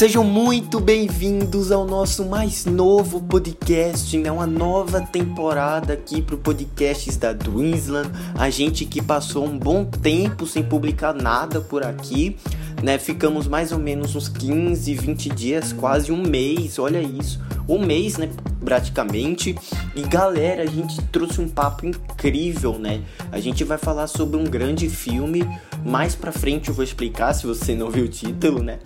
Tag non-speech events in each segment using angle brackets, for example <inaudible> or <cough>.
Sejam muito bem-vindos ao nosso mais novo podcast, né? Uma nova temporada aqui pro podcasts da Dreamsland. A gente que passou um bom tempo sem publicar nada por aqui, né? Ficamos mais ou menos uns 15, 20 dias, quase um mês, olha isso. Um mês, né? Praticamente. E galera, a gente trouxe um papo incrível, né? A gente vai falar sobre um grande filme. Mais pra frente eu vou explicar, se você não viu o título, né?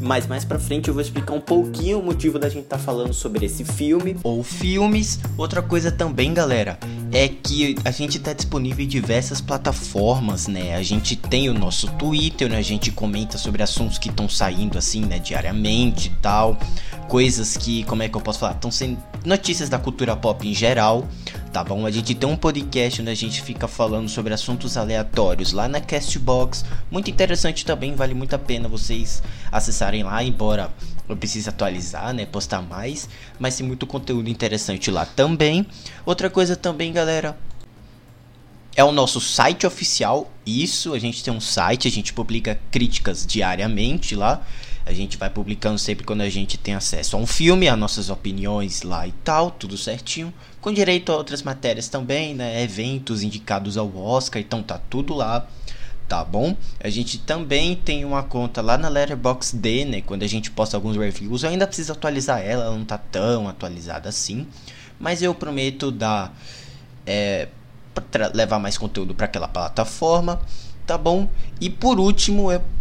Mas mais pra frente eu vou explicar um pouquinho o motivo da gente estar tá falando sobre esse filme. Ou filmes. Outra coisa também, galera, é que a gente tá disponível em diversas plataformas, né? A gente tem o nosso Twitter, né? A gente comenta sobre assuntos que estão saindo assim, né? Diariamente e tal. Coisas que, como é que eu posso falar? Estão sendo notícias da cultura pop em geral tá bom? A gente tem um podcast onde a gente fica falando sobre assuntos aleatórios lá na Castbox. Muito interessante também, vale muito a pena vocês acessarem lá, embora eu precise atualizar, né? Postar mais, mas tem muito conteúdo interessante lá também. Outra coisa também, galera, é o nosso site oficial. Isso, a gente tem um site, a gente publica críticas diariamente lá. A gente vai publicando sempre quando a gente tem acesso a um filme, as nossas opiniões lá e tal, tudo certinho. Com direito a outras matérias também, né? Eventos indicados ao Oscar, então tá tudo lá tá bom? A gente também tem uma conta lá na Letterboxd, né? Quando a gente posta alguns reviews, eu ainda preciso atualizar ela, ela não tá tão atualizada assim, mas eu prometo dar é, levar mais conteúdo para aquela plataforma, tá bom? E por último, eu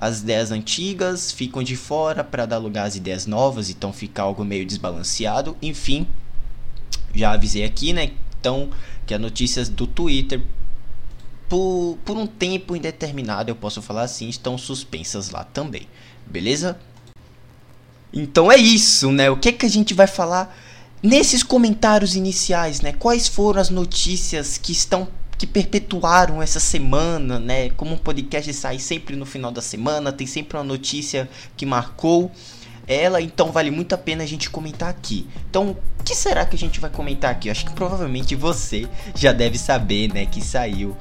as ideias antigas ficam de fora para dar lugar às ideias novas, então fica algo meio desbalanceado. Enfim, já avisei aqui, né? Então, que as notícias do Twitter, por, por um tempo indeterminado, eu posso falar assim, estão suspensas lá também, beleza? Então é isso, né? O que, que a gente vai falar nesses comentários iniciais, né? Quais foram as notícias que estão que perpetuaram essa semana, né? Como um podcast sai sempre no final da semana, tem sempre uma notícia que marcou ela, então vale muito a pena a gente comentar aqui. Então, o que será que a gente vai comentar aqui? Eu acho que provavelmente você já deve saber, né, que saiu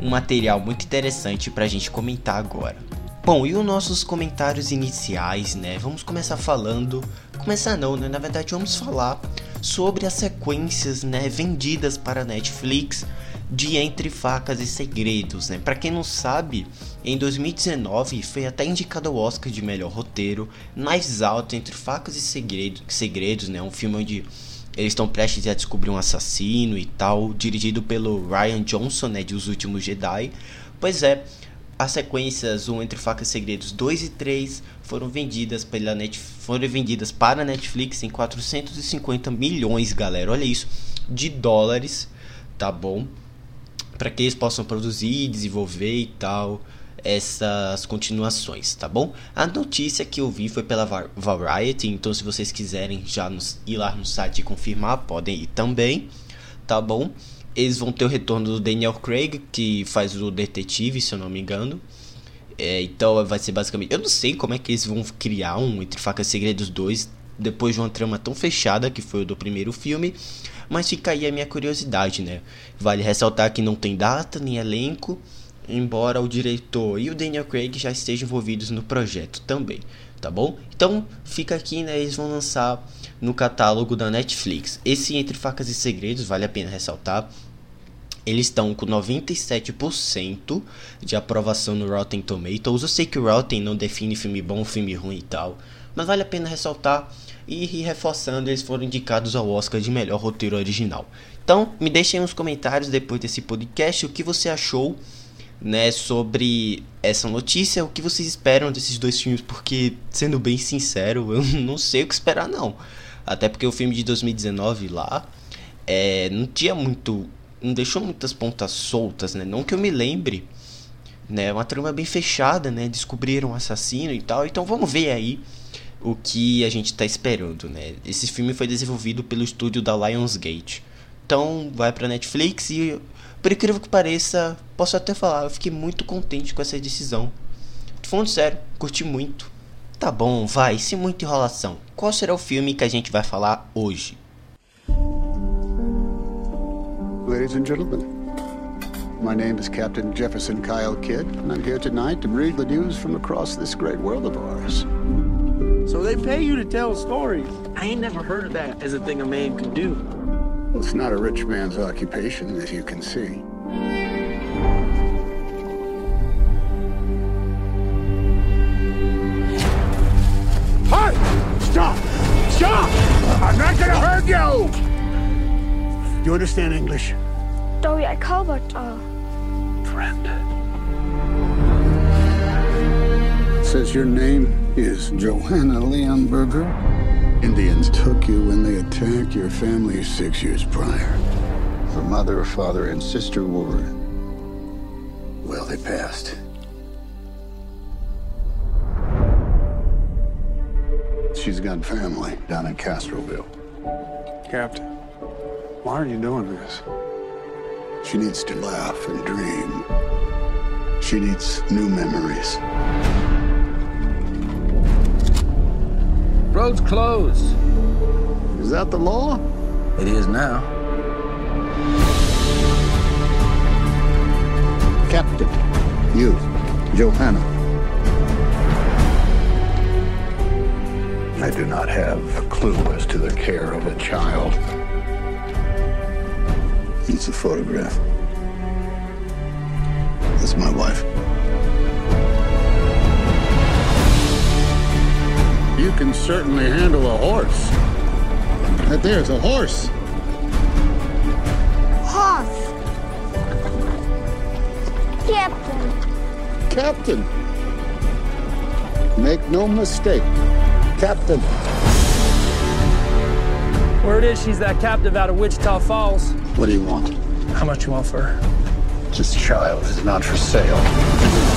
um material muito interessante pra gente comentar agora. Bom, e os nossos comentários iniciais, né? Vamos começar falando, começar não, né? Na verdade, vamos falar sobre as sequências, né, vendidas para Netflix de Entre Facas e Segredos, né? Para quem não sabe, em 2019 foi até indicado ao Oscar de melhor roteiro, mais alto Entre Facas e Segredos, Segredos, né? Um filme onde eles estão prestes a descobrir um assassino e tal, dirigido pelo Ryan Johnson, né, de Os Últimos Jedi. Pois é, as sequências o Entre Facas e Segredos 2 e 3 foram vendidas pela Net, foram vendidas para a Netflix em 450 milhões, galera. Olha isso, de dólares, tá bom? Para que eles possam produzir, desenvolver e tal essas continuações, tá bom? A notícia que eu vi foi pela Variety, então se vocês quiserem já nos, ir lá no site e confirmar, podem ir também, tá bom? Eles vão ter o retorno do Daniel Craig, que faz o detetive, se eu não me engano. É, então vai ser basicamente. Eu não sei como é que eles vão criar um Entre Facas e Segredos 2 depois de uma trama tão fechada que foi o do primeiro filme. Mas fica aí a minha curiosidade, né? Vale ressaltar que não tem data nem elenco, embora o diretor e o Daniel Craig já estejam envolvidos no projeto também, tá bom? Então fica aqui, né? Eles vão lançar no catálogo da Netflix. Esse Entre Facas e Segredos, vale a pena ressaltar, eles estão com 97% de aprovação no Rotten Tomatoes. Eu sei que o Rotten não define filme bom, filme ruim e tal, mas vale a pena ressaltar e reforçando, eles foram indicados ao Oscar de melhor roteiro original. Então, me deixem nos comentários depois desse podcast o que você achou, né, sobre essa notícia, o que vocês esperam desses dois filmes, porque sendo bem sincero, <laughs> eu não sei o que esperar não. Até porque o filme de 2019 lá é, não tinha muito, não deixou muitas pontas soltas, né? Não que eu me lembre, né? Uma trama bem fechada, né? Descobriram um assassino e tal. Então vamos ver aí o que a gente tá esperando, né? Esse filme foi desenvolvido pelo estúdio da Lionsgate. Então, vai pra Netflix e, por incrível que pareça, posso até falar, eu fiquei muito contente com essa decisão. Tô falando sério, curti muito. Tá bom, vai, sem muita enrolação. Qual será o filme que a gente vai falar hoje? Ladies and gentlemen, my name is Captain Jefferson Kyle Kidd, and I'm here tonight to read the news from across this great world of ours. So they pay you to tell stories. I ain't never heard of that as a thing a man could do. It's not a rich man's occupation, as you can see. Hey! Stop! Stop! I'm not gonna hurt you! You understand English? Dog, I kan godt og... Friend. Says your name is Johanna Leonberger. Indians took you when they attacked your family six years prior. Her mother, father, and sister were. Well, they passed. She's got family down in Castroville. Captain, why are you doing this? She needs to laugh and dream. She needs new memories. Road's closed. Is that the law? It is now. Captain, you, Johanna. I do not have a clue as to the care of a child. It's a photograph. That's my wife. You can certainly handle a horse. Right there's a horse. Horse! Captain, Captain. Make no mistake. Captain. Word is she's that captive out of Wichita Falls. What do you want? How much you want for her? This child is not for sale.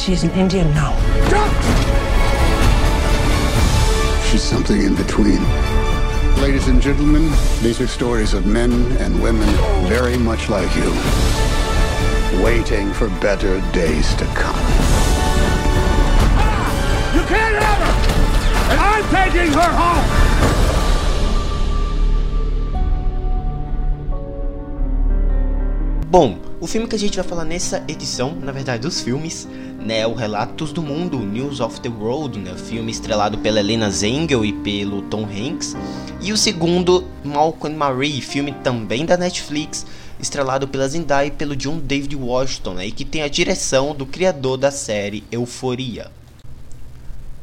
She's an Indian now. She's something in between. Ladies and gentlemen, these are stories of men and women very much like you, waiting for better days to come. Ah! You can't have her! And I'm taking her home! Bom, o filme que a gente vai falar nessa edição, na verdade dos filmes, né, o Relatos do Mundo, News of the World, né, filme estrelado pela Helena Zengel e pelo Tom Hanks, e o segundo, Malcolm Marie, filme também da Netflix, estrelado pela Zendaya e pelo John David Washington, né, e que tem a direção do criador da série Euforia.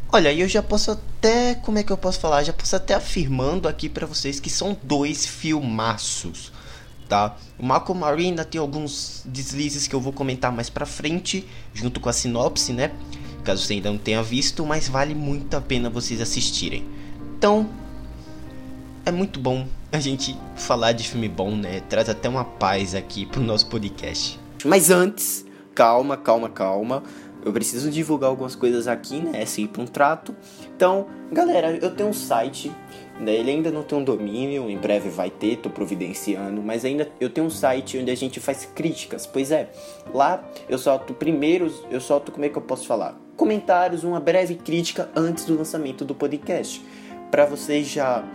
Olha, eu já posso até, como é que eu posso falar? Já posso até afirmando aqui pra vocês que são dois filmaços, tá? O Malcolm Marie ainda tem alguns deslizes que eu vou comentar mais pra frente, junto com a sinopse, né? Caso você ainda não tenha visto, mas vale muito a pena vocês assistirem. Então, é muito bom a gente falar de filme bom, né? Traz até uma paz aqui pro nosso podcast. Mas antes, calma, calma, calma. Eu preciso divulgar algumas coisas aqui, né? É sempre um trato. Então, galera, eu tenho um site. Né? Ele ainda não tem um domínio, em breve vai ter, tô providenciando, mas ainda eu tenho um site onde a gente faz críticas. Pois é, lá eu solto primeiros, eu solto como é que eu posso falar? Comentários, uma breve crítica antes do lançamento do podcast, para vocês já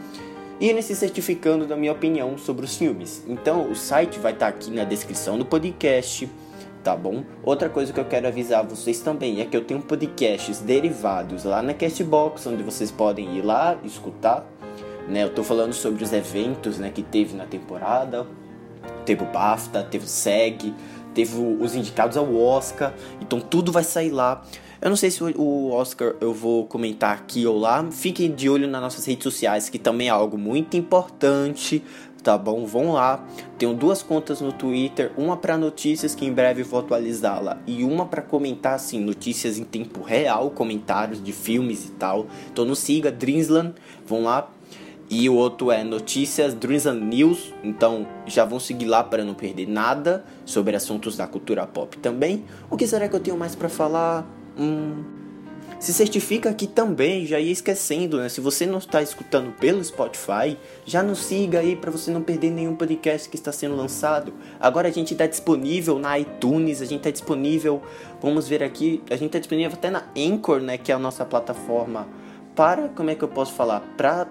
irem se certificando da minha opinião sobre os filmes. Então, o site vai estar aqui na descrição do podcast tá bom? Outra coisa que eu quero avisar vocês também é que eu tenho podcasts derivados lá na Castbox, onde vocês podem ir lá escutar, né? Eu tô falando sobre os eventos, né, que teve na temporada. Teve o BAFTA, teve o SEG, teve os indicados ao Oscar, então tudo vai sair lá. Eu não sei se o Oscar eu vou comentar aqui ou lá. Fiquem de olho nas nossas redes sociais, que também é algo muito importante tá bom? Vão lá. Tenho duas contas no Twitter, uma para notícias que em breve vou atualizá-la e uma para comentar assim notícias em tempo real, comentários de filmes e tal. Então não siga Drinsland, vão lá. E o outro é Notícias Dreams and News. Então já vão seguir lá para não perder nada sobre assuntos da cultura pop também. O que será que eu tenho mais para falar? Hum, se certifica aqui também, já ia esquecendo, né? Se você não está escutando pelo Spotify, já nos siga aí para você não perder nenhum podcast que está sendo lançado. Agora a gente está disponível na iTunes, a gente está disponível, vamos ver aqui, a gente está disponível até na Anchor, né? Que é a nossa plataforma para, como é que eu posso falar? Para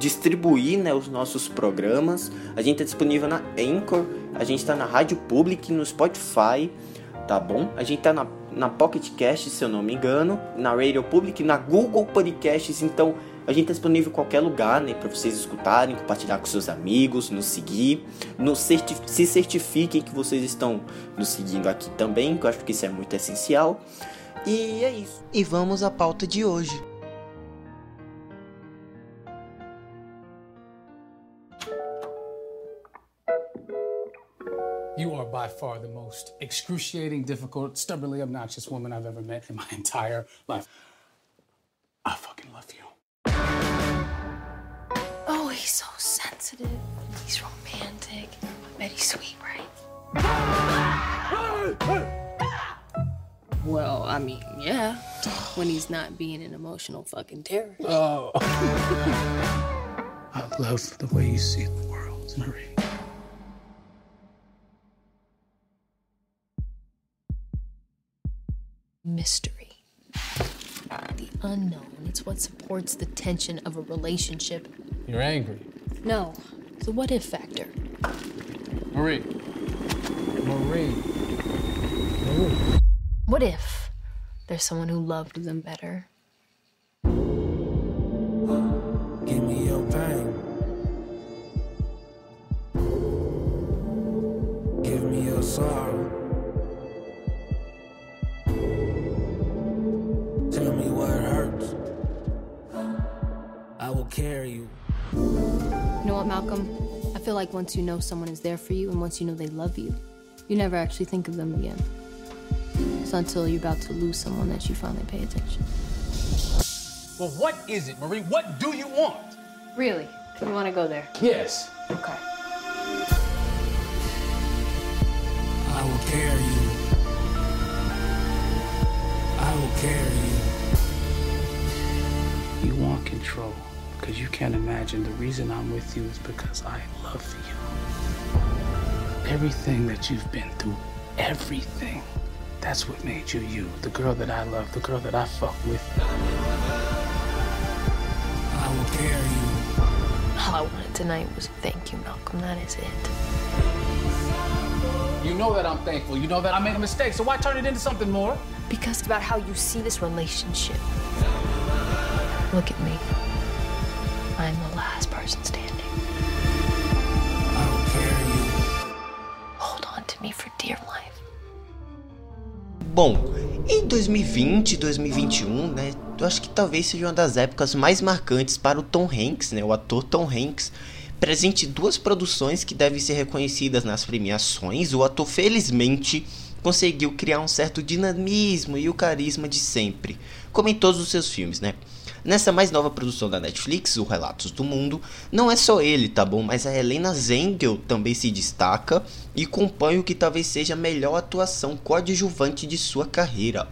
distribuir né, os nossos programas. A gente está disponível na Anchor, a gente está na Rádio Public, no Spotify tá bom? A gente tá na, na Pocket Cast, se eu não me engano, na Radio Public, na Google Podcasts, então a gente tá disponível em qualquer lugar, né, para vocês escutarem, compartilhar com seus amigos, nos seguir, nos certif se certifiquem que vocês estão nos seguindo aqui também, que eu acho que isso é muito essencial. E é isso. E vamos à pauta de hoje. You are by far the most excruciating, difficult, stubbornly obnoxious woman I've ever met in my entire life. I fucking love you. Oh, he's so sensitive. He's romantic. I bet he's sweet, right? Well, I mean, yeah. When he's not being an emotional fucking terrorist. Oh. <laughs> I love the way you see the world, Marie. What supports the tension of a relationship. You're angry. No, it's a what if factor. Marie. Marie. Marie. What if there's someone who loved them better? What, Malcolm? I feel like once you know someone is there for you and once you know they love you, you never actually think of them again. It's until you're about to lose someone that you finally pay attention. Well, what is it, Marie? What do you want? Really? You want to go there? Yes. Okay. I will carry you. I will carry you. You want control because you can't imagine the reason I'm with you is because I love you. Everything that you've been through, everything. That's what made you you. The girl that I love, the girl that I fuck with. I will carry you. All I wanted tonight was thank you, Malcolm. That is it. You know that I'm thankful. You know that I made a mistake, so why turn it into something more? Because it's about how you see this relationship. Look at me. I'm the last person standing. I will carry you. Hold on to me for dear life. Bom, em 2020 e 2021, né, eu acho que talvez seja uma das épocas mais marcantes para o Tom Hanks, né, o ator Tom Hanks, presente em duas produções que devem ser reconhecidas nas premiações. O ator, felizmente, conseguiu criar um certo dinamismo e o carisma de sempre, como em todos os seus filmes, né? Nessa mais nova produção da Netflix, o Relatos do Mundo, não é só ele, tá bom? Mas a Helena Zengel também se destaca e compõe o que talvez seja a melhor atuação coadjuvante de sua carreira.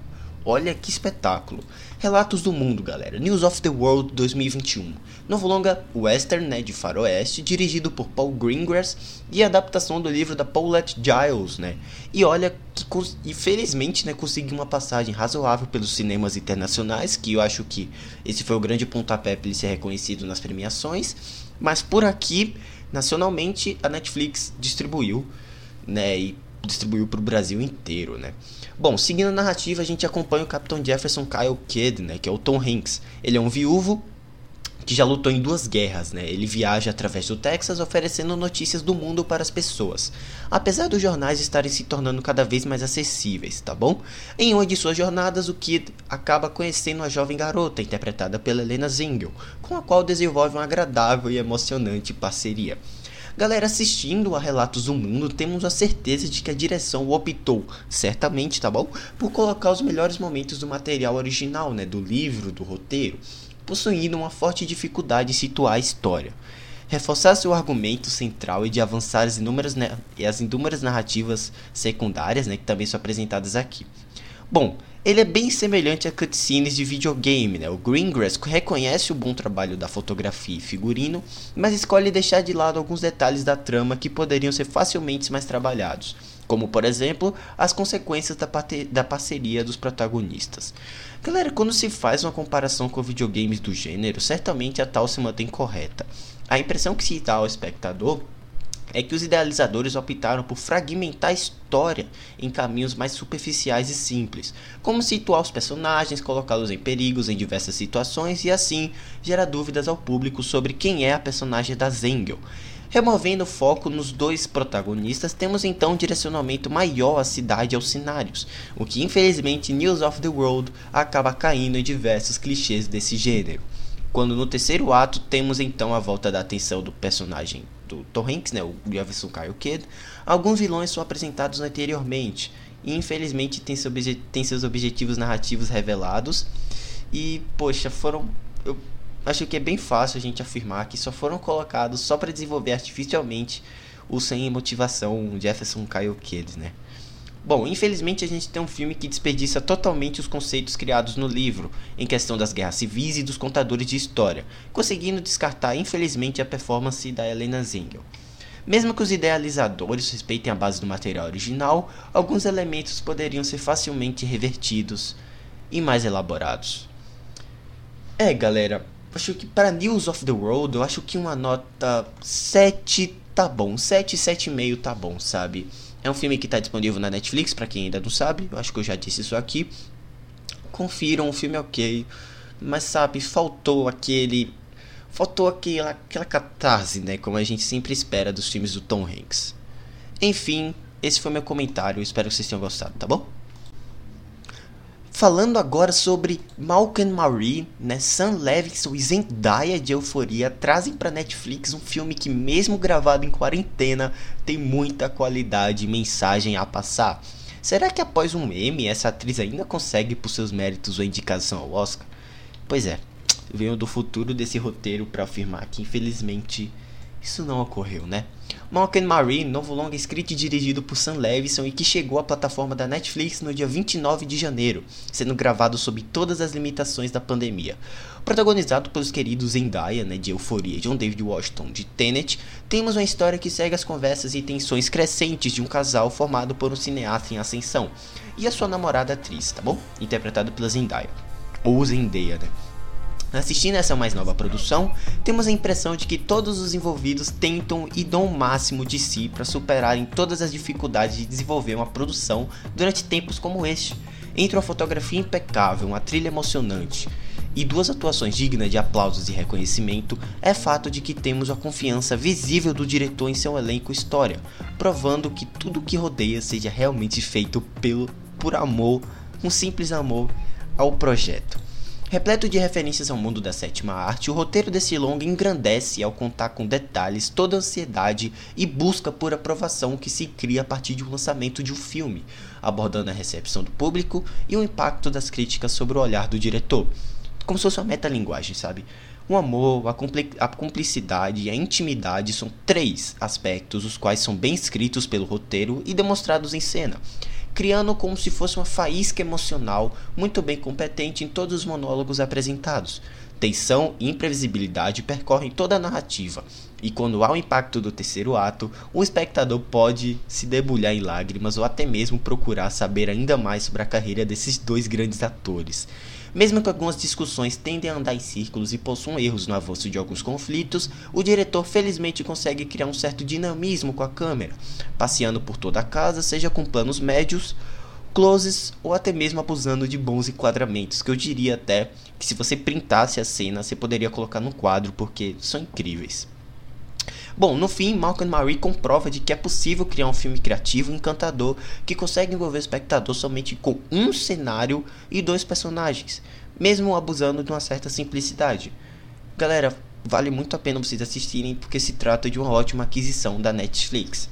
Olha que espetáculo! Relatos do Mundo, galera. News of the World 2021. Novo longa western né, de faroeste, dirigido por Paul Greengrass e adaptação do livro da Paulette Giles, né? E olha que e felizmente, né, conseguiu uma passagem razoável pelos cinemas internacionais, que eu acho que esse foi o grande pontapé para ele ser reconhecido nas premiações. Mas por aqui, nacionalmente, a Netflix distribuiu, né, e distribuiu para o Brasil inteiro, né? Bom, seguindo a narrativa, a gente acompanha o Capitão Jefferson Kyle Kidd, né, que é o Tom Hanks. Ele é um viúvo que já lutou em duas guerras, né? Ele viaja através do Texas oferecendo notícias do mundo para as pessoas. Apesar dos jornais estarem se tornando cada vez mais acessíveis, tá bom? Em uma de suas jornadas, o Kid acaba conhecendo uma jovem garota interpretada pela Helena Zengel, com a qual desenvolve uma agradável e emocionante parceria. Galera, assistindo a Relatos do Mundo, temos a certeza de que a direção optou, certamente, tá bom? Por colocar os melhores momentos do material original, né? Do livro, do roteiro. possuindo uma forte dificuldade em situar a história, reforçar seu argumento central e de avançar as inúmeras, as inúmeras narrativas secundárias, né, que também são apresentadas aqui. Bom, ele é bem semelhante a cutscenes de videogame, né? O Greengrass reconhece o bom trabalho da fotografia e figurino, mas escolhe deixar de lado alguns detalhes da trama que poderiam ser facilmente mais trabalhados, como por exemplo, as consequências da, da parceria dos protagonistas. Galera, quando se faz uma comparação com videogames do gênero, certamente a tal se mantém correta. A impressão que se dá ao espectador é que os idealizadores optaram por fragmentar a história em caminhos mais superficiais e simples, como situar os personagens, colocá-los em perigos em diversas situações e assim gerar dúvidas ao público sobre quem é a personagem da Zengel. Removendo o foco nos dois protagonistas, temos então um direcionamento maior à cidade e aos cenários, o que infelizmente News of the World acaba caindo em diversos clichês desse gênero. Quando no terceiro ato temos então a volta da atenção do personagem do Tom Hanks, né, o Jefferson Kyle alguns vilões são apresentados anteriormente e infelizmente tem, seu tem seus objetivos narrativos revelados e poxa foram eu acho que é bem fácil a gente afirmar que só foram colocados só para desenvolver artificialmente o sem motivação Jefferson Kyle Kidd, né? Bom, infelizmente a gente tem um filme que desperdiça totalmente os conceitos criados no livro, em questão das guerras civis e dos contadores de história, conseguindo descartar infelizmente a performance da Helena Zengel. Mesmo que os idealizadores respeitem a base do material original, alguns elementos poderiam ser facilmente revertidos e mais elaborados. É, galera, acho que para News of the World, eu acho que uma nota 7 tá bom, 7, 7,5 tá bom, sabe? É um filme que está disponível na Netflix, para quem ainda não sabe. Eu acho que eu já disse isso aqui. Confiram, o filme é ok. Mas sabe, faltou aquele. Faltou aquela, aquela catarse, né? Como a gente sempre espera dos filmes do Tom Hanks. Enfim, esse foi meu comentário. Espero que vocês tenham gostado, tá bom? Falando agora sobre Malcolm Marie, né, Sam Levinson e Zendaya de Euforia trazem para Netflix um filme que mesmo gravado em quarentena tem muita qualidade e mensagem a passar. Será que após um meme essa atriz ainda consegue por seus méritos a indicação ao Oscar? Pois é, venho do futuro desse roteiro para afirmar que infelizmente isso não ocorreu, né? Malcolm Marie, novo longa escrito e dirigido por Sam Levinson e que chegou à plataforma da Netflix no dia 29 de janeiro, sendo gravado sob todas as limitações da pandemia. Protagonizado pelos queridos Zendaya, né, de Euforia John David Washington, de Tenet, temos uma história que segue as conversas e tensões crescentes de um casal formado por um cineasta em ascensão e a sua namorada atriz, tá bom? Interpretado pela Zendaya. Ou Zendaya, né? Assistindo essa mais nova produção, temos a impressão de que todos os envolvidos tentam e dão o máximo de si para superarem todas as dificuldades de desenvolver uma produção durante tempos como este. Entre uma fotografia impecável, uma trilha emocionante e duas atuações dignas de aplausos e reconhecimento, é fato de que temos a confiança visível do diretor em seu elenco história, provando que tudo que rodeia seja realmente feito pelo por amor, um simples amor ao projeto. Repleto de referências ao mundo da sétima arte, o roteiro desse longa engrandece ao contar com detalhes toda a ansiedade e busca por aprovação que se cria a partir do lançamento de um filme, abordando a recepção do público e o impacto das críticas sobre o olhar do diretor. Como se fosse uma metalinguagem, sabe? O amor, a, a cumplicidade e a intimidade são três aspectos os quais são bem escritos pelo roteiro e demonstrados em cena criando como se fosse uma faísca emocional muito bem competente em todos os monólogos apresentados. Tensão e imprevisibilidade percorrem toda a narrativa, e quando há o impacto do terceiro ato, o espectador pode se debulhar em lágrimas ou até mesmo procurar saber ainda mais sobre a carreira desses dois grandes atores. Mesmo que algumas discussões tendem a andar em círculos e possuam erros no avanço de alguns conflitos, o diretor felizmente consegue criar um certo dinamismo com a câmera, passeando por toda a casa, seja com planos médios, closes ou até mesmo abusando de bons enquadramentos, que eu diria até que se você printasse a cena, você poderia colocar no quadro porque são incríveis. Bom, no fim, Malcolm Marie comprova de que é possível criar um filme criativo e encantador que consegue envolver o espectador somente com um cenário e dois personagens, mesmo abusando de uma certa simplicidade. Galera, vale muito a pena vocês assistirem porque se trata de uma ótima aquisição da Netflix.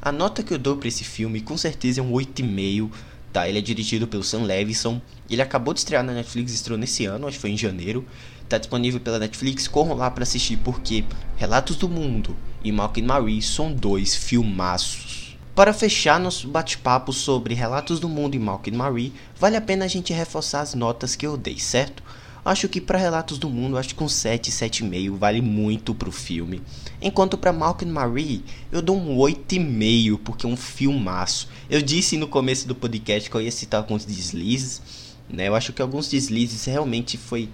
A nota que eu dou para esse filme com certeza é um 8,5. Tá, ele é dirigido pelo Sam Levinson. Ele acabou de estrear na Netflix, estreou nesse ano, acho que foi em janeiro tá disponível pela Netflix, corram lá para assistir porque Relatos do Mundo e Malcolm Marie são dois filmaços. Para fechar nosso bate-papo sobre Relatos do Mundo e Malcolm Marie, vale a pena a gente reforçar as notas que eu dei, certo? Acho que para Relatos do Mundo, acho que um 7, 7,5 vale muito pro filme. Enquanto para Malcolm Marie, eu dou um 8,5 porque é um filmaço. Eu disse no começo do podcast que eu ia citar alguns deslizes, né? Eu acho que alguns deslizes realmente foi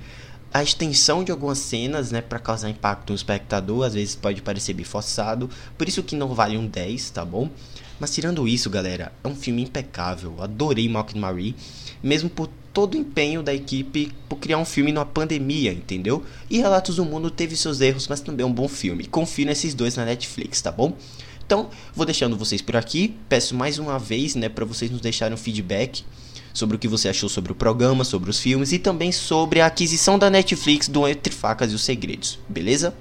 a extensão de algumas cenas, né, para causar impacto no espectador, às vezes pode parecer bem forçado, por isso que não vale um 10, tá bom? Mas tirando isso, galera, é um filme impecável. Adorei Marie, mesmo por todo o empenho da equipe por criar um filme numa pandemia, entendeu? E Relatos do Mundo teve seus erros, mas também é um bom filme. Confio nesses dois na Netflix, tá bom? Então, vou deixando vocês por aqui. Peço mais uma vez, né, para vocês nos deixarem um feedback sobre o que você achou sobre o programa, sobre os filmes e também sobre a aquisição da Netflix do Entre Facas e os Segredos, beleza?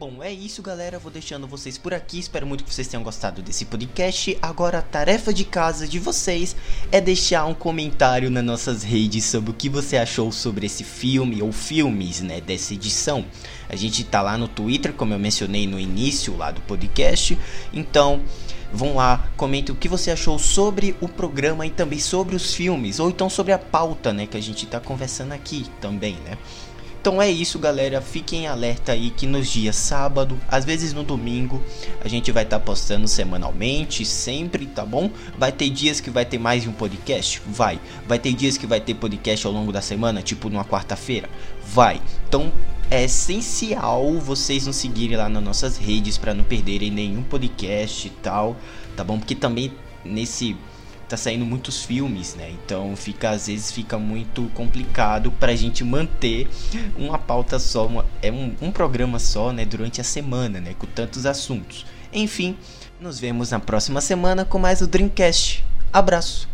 Bom, é isso, galera. Vou deixando vocês por aqui. Espero muito que vocês tenham gostado desse podcast. Agora, a tarefa de casa de vocês é deixar um comentário nas nossas redes sobre o que você achou sobre esse filme ou filmes, né, dessa edição. A gente tá lá no Twitter, como eu mencionei no início lá do podcast. Então, vão lá, comentem o que você achou sobre o programa e também sobre os filmes, ou então sobre a pauta, né, que a gente tá conversando aqui também, né? Então é isso, galera. Fiquem alerta aí que nos dias sábado, às vezes no domingo, a gente vai estar tá postando semanalmente, sempre, tá bom? Vai ter dias que vai ter mais de um podcast? Vai. Vai ter dias que vai ter podcast ao longo da semana, tipo numa quarta-feira? Vai. Então é essencial vocês nos seguirem lá nas nossas redes para não perderem nenhum podcast e tal, tá bom? Porque também nesse tá saindo muitos filmes, né? Então fica às vezes fica muito complicado pra gente manter uma pauta só, uma, é um, um programa só, né, durante a semana, né, com tantos assuntos. Enfim, nos vemos na próxima semana com mais o Dreamcast. Abraço.